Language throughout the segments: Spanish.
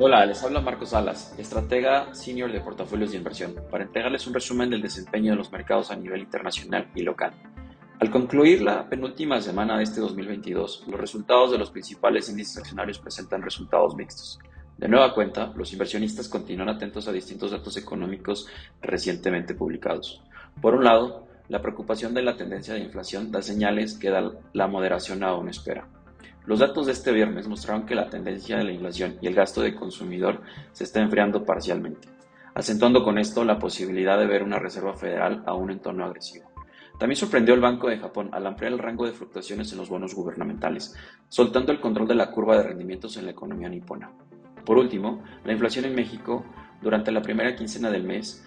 Hola, les habla Marcos Salas, estratega senior de portafolios de inversión, para entregarles un resumen del desempeño de los mercados a nivel internacional y local. Al concluir la penúltima semana de este 2022, los resultados de los principales índices accionarios presentan resultados mixtos. De nueva cuenta, los inversionistas continúan atentos a distintos datos económicos recientemente publicados. Por un lado, la preocupación de la tendencia de inflación da señales que la moderación aún espera. Los datos de este viernes mostraron que la tendencia de la inflación y el gasto de consumidor se está enfriando parcialmente, acentuando con esto la posibilidad de ver una Reserva Federal a un entorno agresivo. También sorprendió el Banco de Japón al ampliar el rango de fluctuaciones en los bonos gubernamentales, soltando el control de la curva de rendimientos en la economía nipona. Por último, la inflación en México durante la primera quincena del mes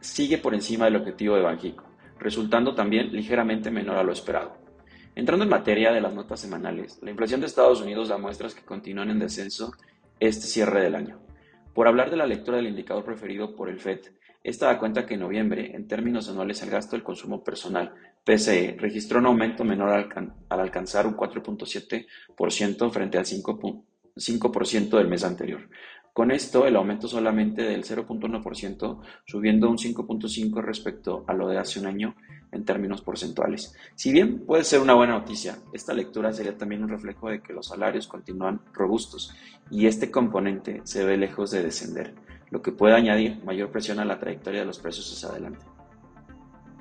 sigue por encima del objetivo de Banjico, resultando también ligeramente menor a lo esperado. Entrando en materia de las notas semanales, la inflación de Estados Unidos da muestras que continúan en descenso este cierre del año. Por hablar de la lectura del indicador preferido por el FED, esta da cuenta que en noviembre, en términos anuales, el gasto del consumo personal, PCE, registró un aumento menor al, al alcanzar un 4.7% frente al 5% del mes anterior, con esto, el aumento solamente del 0.1%, subiendo un 5.5% respecto a lo de hace un año en términos porcentuales. Si bien puede ser una buena noticia, esta lectura sería también un reflejo de que los salarios continúan robustos y este componente se ve lejos de descender, lo que puede añadir mayor presión a la trayectoria de los precios hacia adelante.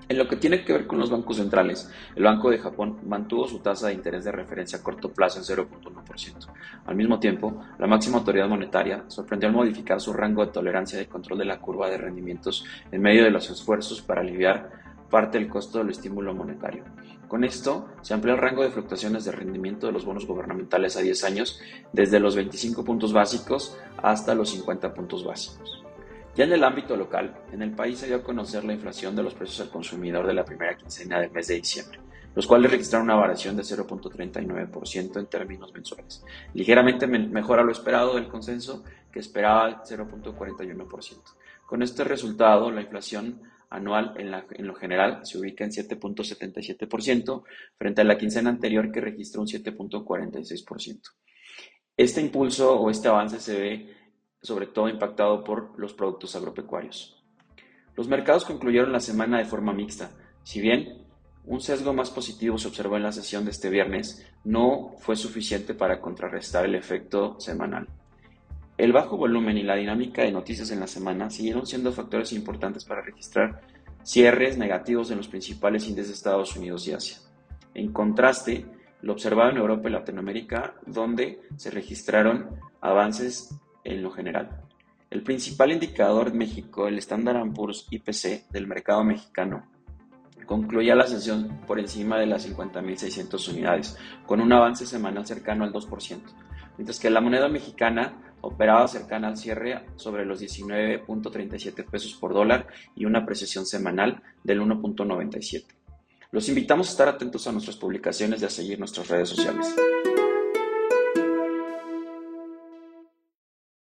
En lo que tiene que ver con los bancos centrales, el Banco de Japón mantuvo su tasa de interés de referencia a corto plazo en 0.1%. Al mismo tiempo, la máxima autoridad monetaria sorprendió al modificar su rango de tolerancia de control de la curva de rendimientos en medio de los esfuerzos para aliviar parte del costo del estímulo monetario. Con esto, se amplió el rango de fluctuaciones de rendimiento de los bonos gubernamentales a 10 años desde los 25 puntos básicos hasta los 50 puntos básicos. Ya en el ámbito local, en el país se dio a conocer la inflación de los precios al consumidor de la primera quincena del mes de diciembre, los cuales registraron una variación de 0.39% en términos mensuales, ligeramente mejor a lo esperado del consenso que esperaba 0.41%. Con este resultado, la inflación anual en, lo general se ubica en 7.77% frente a la quincena anterior que registró un 7.46%. Este impulso o este avance se ve sobre todo impactado por los productos agropecuarios. Los mercados concluyeron la semana de forma mixta. Si bien un sesgo más positivo se observó en la sesión de este viernes, no fue suficiente para contrarrestar el efecto semanal. El bajo volumen y la dinámica de noticias en la semana siguieron siendo factores importantes para registrar cierres negativos en los principales índices de Estados Unidos y Asia. En contraste, lo observado en Europa y Latinoamérica, donde se registraron avances en lo general. El principal indicador de México, el Standard Poor's IPC del mercado mexicano, concluía la sesión por encima de las 50.600 unidades, con un avance semanal cercano al 2%, mientras que la moneda mexicana operaba cercana al cierre sobre los 19.37 pesos por dólar y una apreciación semanal del 1.97. Los invitamos a estar atentos a nuestras publicaciones y a seguir nuestras redes sociales.